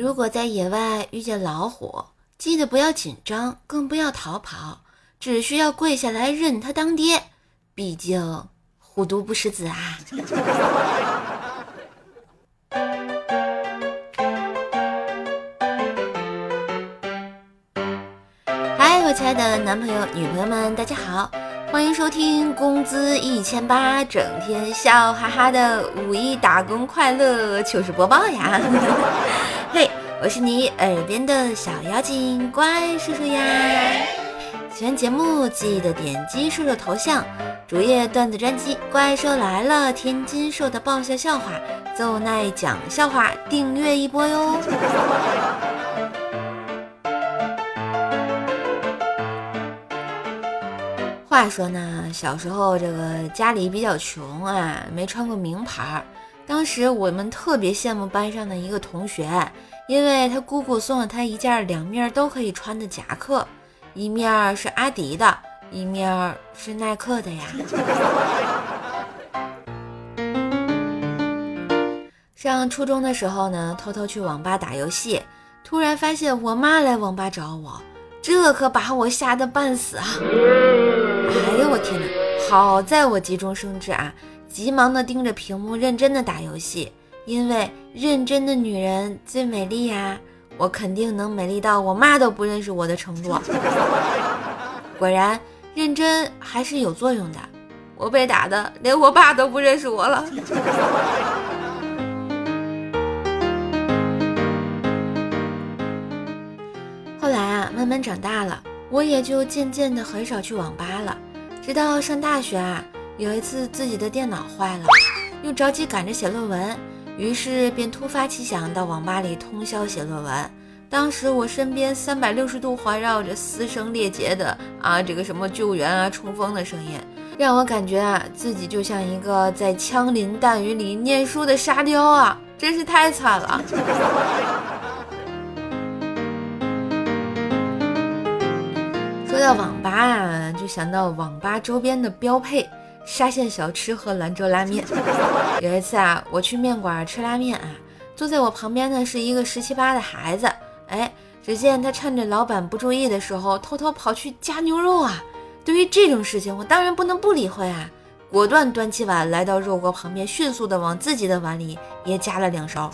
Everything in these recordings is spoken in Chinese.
如果在野外遇见老虎，记得不要紧张，更不要逃跑，只需要跪下来认他当爹。毕竟虎毒不食子啊！嗨，我亲爱的男朋友、女朋友们，大家好，欢迎收听工资一千八，整天笑哈哈的五一打工快乐糗事播报呀！嘿。我是你耳边的小妖精怪叔叔呀！喜欢节目记得点击叔叔头像，主页段子专辑《怪兽来了》，天津兽的爆笑笑话，奏奈讲笑话，订阅一波哟。话说呢，小时候这个家里比较穷啊，没穿过名牌儿，当时我们特别羡慕班上的一个同学。因为他姑姑送了他一件两面都可以穿的夹克，一面是阿迪的，一面是耐克的呀。上初中的时候呢，偷偷去网吧打游戏，突然发现我妈来网吧找我，这可把我吓得半死啊！哎呦我天哪！好在我急中生智啊，急忙的盯着屏幕认真的打游戏。因为认真的女人最美丽呀，我肯定能美丽到我妈都不认识我的程度。果然，认真还是有作用的。我被打的连我爸都不认识我了。后来啊，慢慢长大了，我也就渐渐的很少去网吧了。直到上大学啊，有一次自己的电脑坏了，又着急赶着写论文。于是便突发奇想到网吧里通宵写论文。当时我身边三百六十度环绕着嘶声裂节的啊，这个什么救援啊、冲锋的声音，让我感觉啊自己就像一个在枪林弹雨里念书的沙雕啊，真是太惨了。到网吧啊，就想到网吧周边的标配。沙县小吃和兰州拉面。有一次啊，我去面馆吃拉面啊，坐在我旁边的是一个十七八的孩子。哎，只见他趁着老板不注意的时候，偷偷跑去夹牛肉啊。对于这种事情，我当然不能不理会啊，果断端起碗来到肉锅旁边，迅速的往自己的碗里也加了两勺。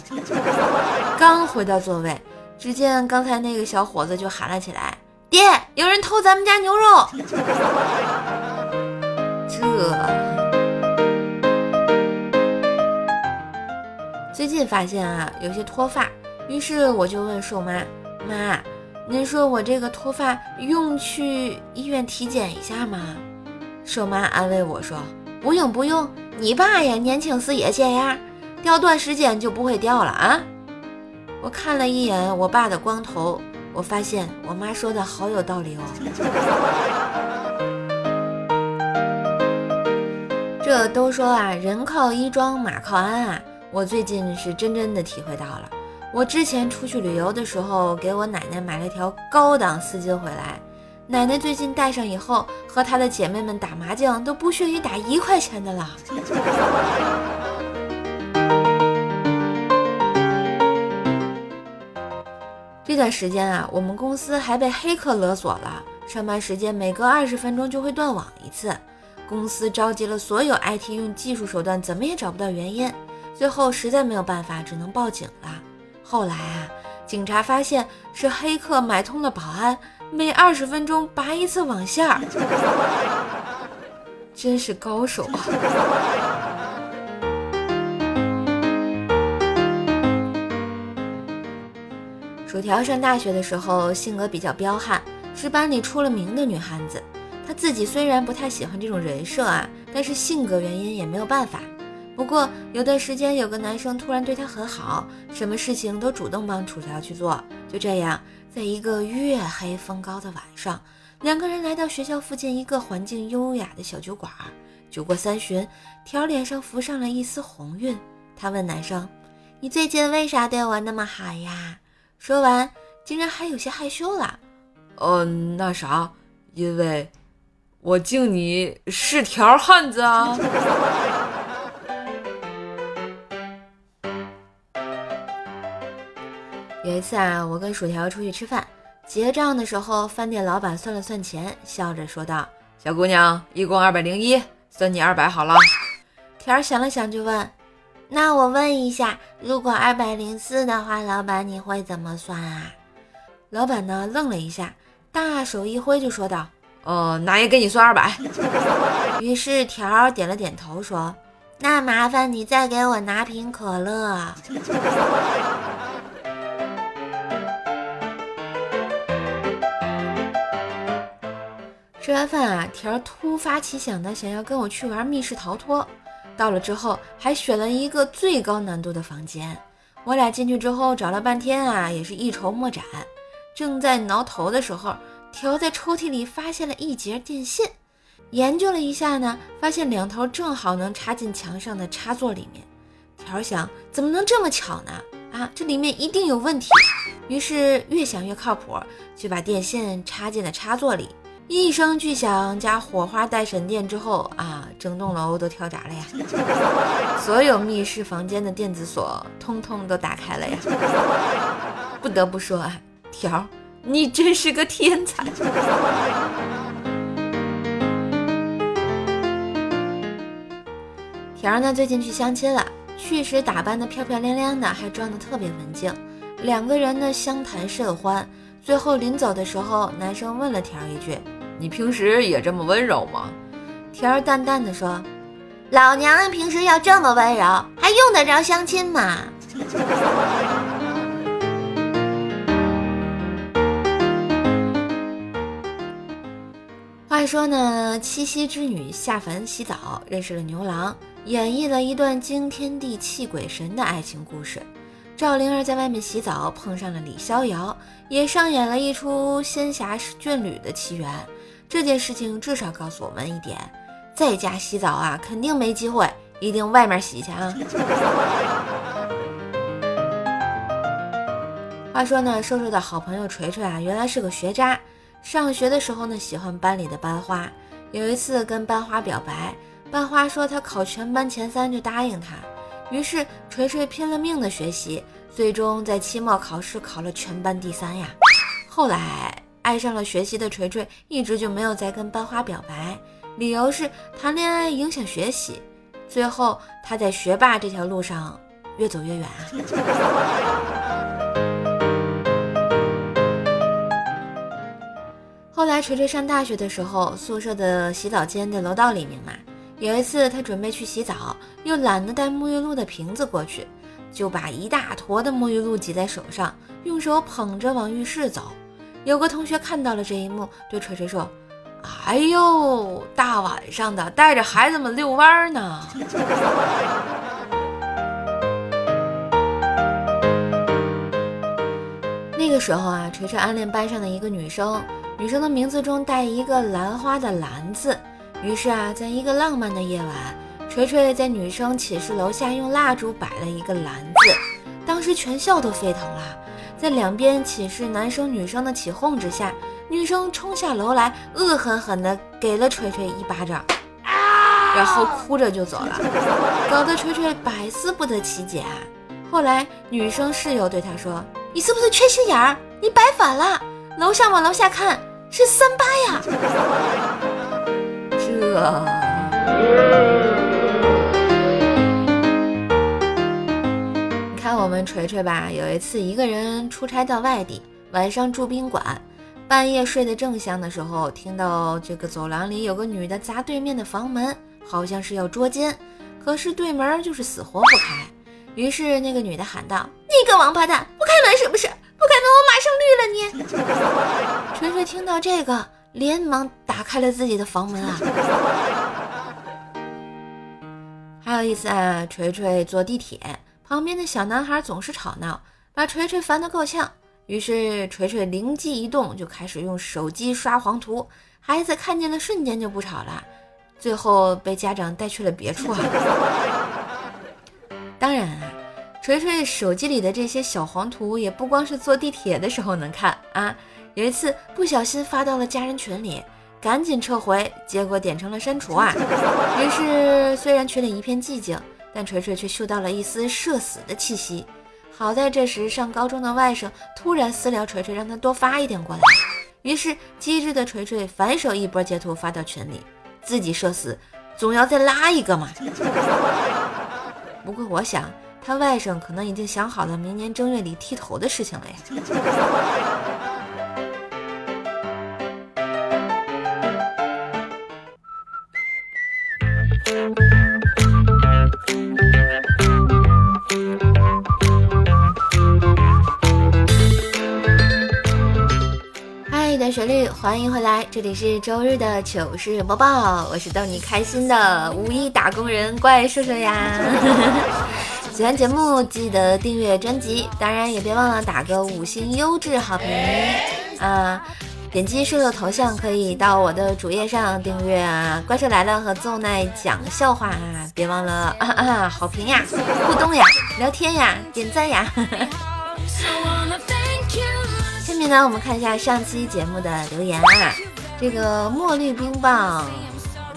刚回到座位，只见刚才那个小伙子就喊了起来：“爹，有人偷咱们家牛肉！”这最近发现啊，有些脱发，于是我就问瘦妈：“妈，您说我这个脱发用去医院体检一下吗？”瘦妈安慰我说：“不用不用，你爸呀年轻时也这样，掉段时间就不会掉了啊。”我看了一眼我爸的光头，我发现我妈说的好有道理哦。这都说啊，人靠衣装，马靠鞍啊。我最近是真真的体会到了。我之前出去旅游的时候，给我奶奶买了条高档丝巾回来。奶奶最近戴上以后，和她的姐妹们打麻将都不屑于打一块钱的了。这段时间啊，我们公司还被黑客勒索了，上班时间每隔二十分钟就会断网一次。公司召集了所有 IT，用技术手段怎么也找不到原因，最后实在没有办法，只能报警了。后来啊，警察发现是黑客买通了保安，每二十分钟拔一次网线儿，真是高手啊！薯条上大学的时候，性格比较彪悍，是班里出了名的女汉子。她自己虽然不太喜欢这种人设啊，但是性格原因也没有办法。不过有段时间有个男生突然对她很好，什么事情都主动帮楚条去做。就这样，在一个月黑风高的晚上，两个人来到学校附近一个环境优雅的小酒馆。酒过三巡，条脸上浮上了一丝红晕。他问男生：“你最近为啥对我那么好呀？”说完，竟然还有些害羞了。嗯，那啥，因为。我敬你是条汉子啊！有一次啊，我跟薯条出去吃饭，结账的时候，饭店老板算了算钱，笑着说道：“小姑娘，一共二百零一，算你二百好了。”条儿想了想就问：“那我问一下，如果二百零四的话，老板你会怎么算啊？”老板呢愣了一下，大手一挥就说道：“哦，那也给你算二百。”于是条儿点了点头说。那麻烦你再给我拿瓶可乐。吃完饭啊，条突发奇想的想要跟我去玩密室逃脱。到了之后，还选了一个最高难度的房间。我俩进去之后找了半天啊，也是一筹莫展。正在挠头的时候，条在抽屉里发现了一节电线。研究了一下呢，发现两头正好能插进墙上的插座里面。条想，怎么能这么巧呢？啊，这里面一定有问题。于是越想越靠谱，就把电线插进了插座里。一声巨响加火花带闪电之后啊，整栋楼都跳闸了呀！所有密室房间的电子锁通通都打开了呀！不得不说啊，条，你真是个天才。条儿呢，最近去相亲了，去时打扮的漂漂亮亮的，还装的特别文静。两个人呢相谈甚欢，最后临走的时候，男生问了条儿一句：“你平时也这么温柔吗？”条儿淡淡的说：“老娘平时要这么温柔，还用得着相亲吗？” 话说呢，七夕之女下凡洗澡，认识了牛郎。演绎了一段惊天地泣鬼神的爱情故事。赵灵儿在外面洗澡，碰上了李逍遥，也上演了一出仙侠眷侣的奇缘。这件事情至少告诉我们一点：在家洗澡啊，肯定没机会，一定外面洗去啊。话说呢，瘦瘦的好朋友锤锤啊，原来是个学渣。上学的时候呢，喜欢班里的班花，有一次跟班花表白。班花说他考全班前三就答应他，于是锤锤拼了命的学习，最终在期末考试考了全班第三呀。后来爱上了学习的锤锤，一直就没有再跟班花表白，理由是谈恋爱影响学习。最后他在学霸这条路上越走越远啊。后来锤锤上大学的时候，宿舍的洗澡间在楼道里面嘛。有一次，他准备去洗澡，又懒得带沐浴露的瓶子过去，就把一大坨的沐浴露挤在手上，用手捧着往浴室走。有个同学看到了这一幕，对锤锤说：“哎呦，大晚上的带着孩子们遛弯呢。”那个时候啊，锤锤暗恋班上的一个女生，女生的名字中带一个兰花的兰字。于是啊，在一个浪漫的夜晚，锤锤在女生寝室楼下用蜡烛摆了一个篮子，当时全校都沸腾了。在两边寝室男生女生的起哄之下，女生冲下楼来，恶狠狠地给了锤锤一巴掌，然后哭着就走了，搞得锤锤百思不得其解啊。后来女生室友对他说：“你是不是缺心眼儿？你摆反了，楼上往楼下看是三八呀。”这，们锤锤吧，有一次一个人出差到外地，晚上住宾馆，半夜睡得正香的时候，听到这个走廊里有个女的砸对面的房门，好像是要捉奸，可是对门就是死活不开。于是那个女的喊道：“你个王八蛋，不开门是不是？不开门，我马上绿了你！” 锤锤听到这个。连忙打开了自己的房门啊！还有一次啊，锤锤坐地铁，旁边的小男孩总是吵闹，把锤锤烦得够呛。于是锤锤灵机一动，就开始用手机刷黄图。孩子看见了，瞬间就不吵了，最后被家长带去了别处！当然啊，锤锤手机里的这些小黄图，也不光是坐地铁的时候能看啊。有一次不小心发到了家人群里，赶紧撤回，结果点成了删除啊。于是虽然群里一片寂静，但锤锤却嗅到了一丝社死的气息。好在这时上高中的外甥突然私聊锤锤，让他多发一点过来。于是机智的锤锤反手一波截图发到群里，自己社死，总要再拉一个嘛。不过我想，他外甥可能已经想好了明年正月里剃头的事情了呀。旋律，欢迎回来，这里是周日的糗事播报，我是逗你开心的五一打工人怪兽兽呀。喜欢节目记得订阅专辑，当然也别忘了打个五星优质好评啊！点击兽兽头像可以到我的主页上订阅啊！怪兽来了和奏奈讲笑话啊，别忘了啊啊好评呀、互动呀、聊天呀、点赞呀。下面呢，我们看一下上期节目的留言啊。这个墨绿冰棒，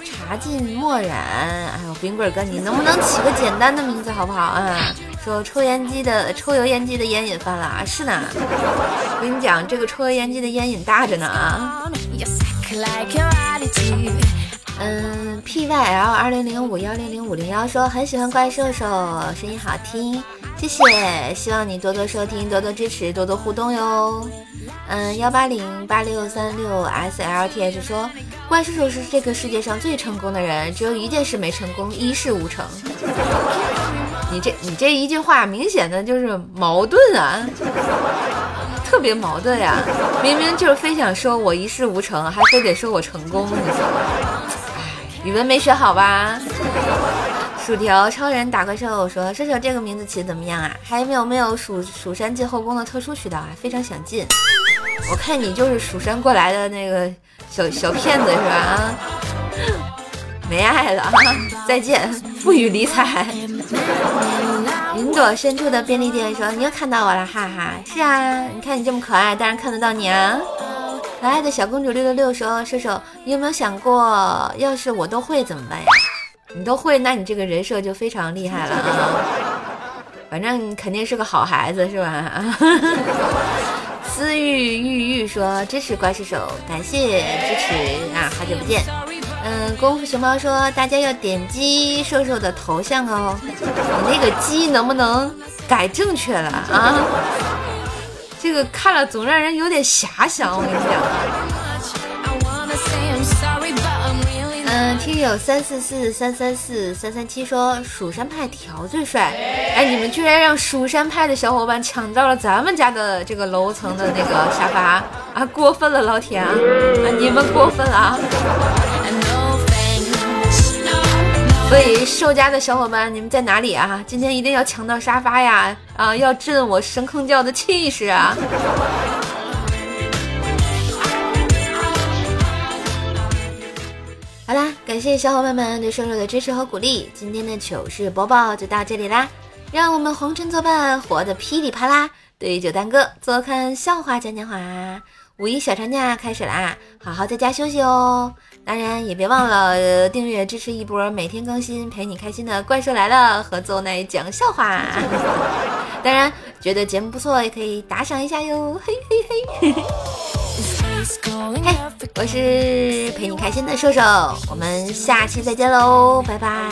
茶尽墨染。哎呦，冰棍哥，你能不能起个简单的名字好不好啊？说抽烟机的抽油烟机的烟瘾犯了啊？是呢，我跟你讲，这个抽油烟机的烟瘾大着呢啊。嗯，P Y L 二零零五幺零零五零幺说很喜欢怪兽兽，声音好听，谢谢，希望你多多收听，多多支持，多多互动哟。嗯，幺八零八六三六 S L T H 说，怪兽兽是这个世界上最成功的人，只有一件事没成功，一事无成。你这你这一句话明显的就是矛盾啊，特别矛盾呀！明明就是非想说我一事无成，还非得说我成功，你说？哎，语文没学好吧？薯条超人打怪兽说：“射手这个名字起的怎么样啊？还有没有蜀蜀山进后宫的特殊渠道啊？非常想进。我看你就是蜀山过来的那个小小骗子是吧？啊，没爱了啊！再见，不予理睬。”云朵深处的便利店说：“你又看到我了，哈哈！是啊，你看你这么可爱，当然看得到你啊。”可爱的小公主六六六说：“射手，你有没有想过，要是我都会怎么办呀？”你都会，那你这个人设就非常厉害了啊！反正肯定是个好孩子，是吧？思玉玉玉说支持怪兽手，感谢支持啊！好久不见。嗯，功夫熊猫说大家要点击瘦瘦的头像哦。你那个鸡能不能改正确了啊？这个看了总让人有点遐想，我跟你讲。听友三四四三三四三三七说蜀山派条最帅，哎，你们居然让蜀山派的小伙伴抢到了咱们家的这个楼层的那个沙发啊，过分了，老铁啊，你们过分了啊！所以寿家的小伙伴，你们在哪里啊？今天一定要抢到沙发呀！啊，要震我神坑教的气势啊！好啦，感谢小伙伴们对瘦瘦的支持和鼓励，今天的糗事播报就到这里啦！让我们红尘作伴，活得噼里啪啦，对酒当歌，坐看笑话讲讲话。五一小长假开始啦，好好在家休息哦。当然也别忘了订阅支持一波，每天更新陪你开心的怪兽来了和邹奶讲笑话。当然觉得节目不错，也可以打赏一下哟，嘿嘿嘿。嘿，我是陪你开心的瘦瘦，我们下期再见喽，拜拜。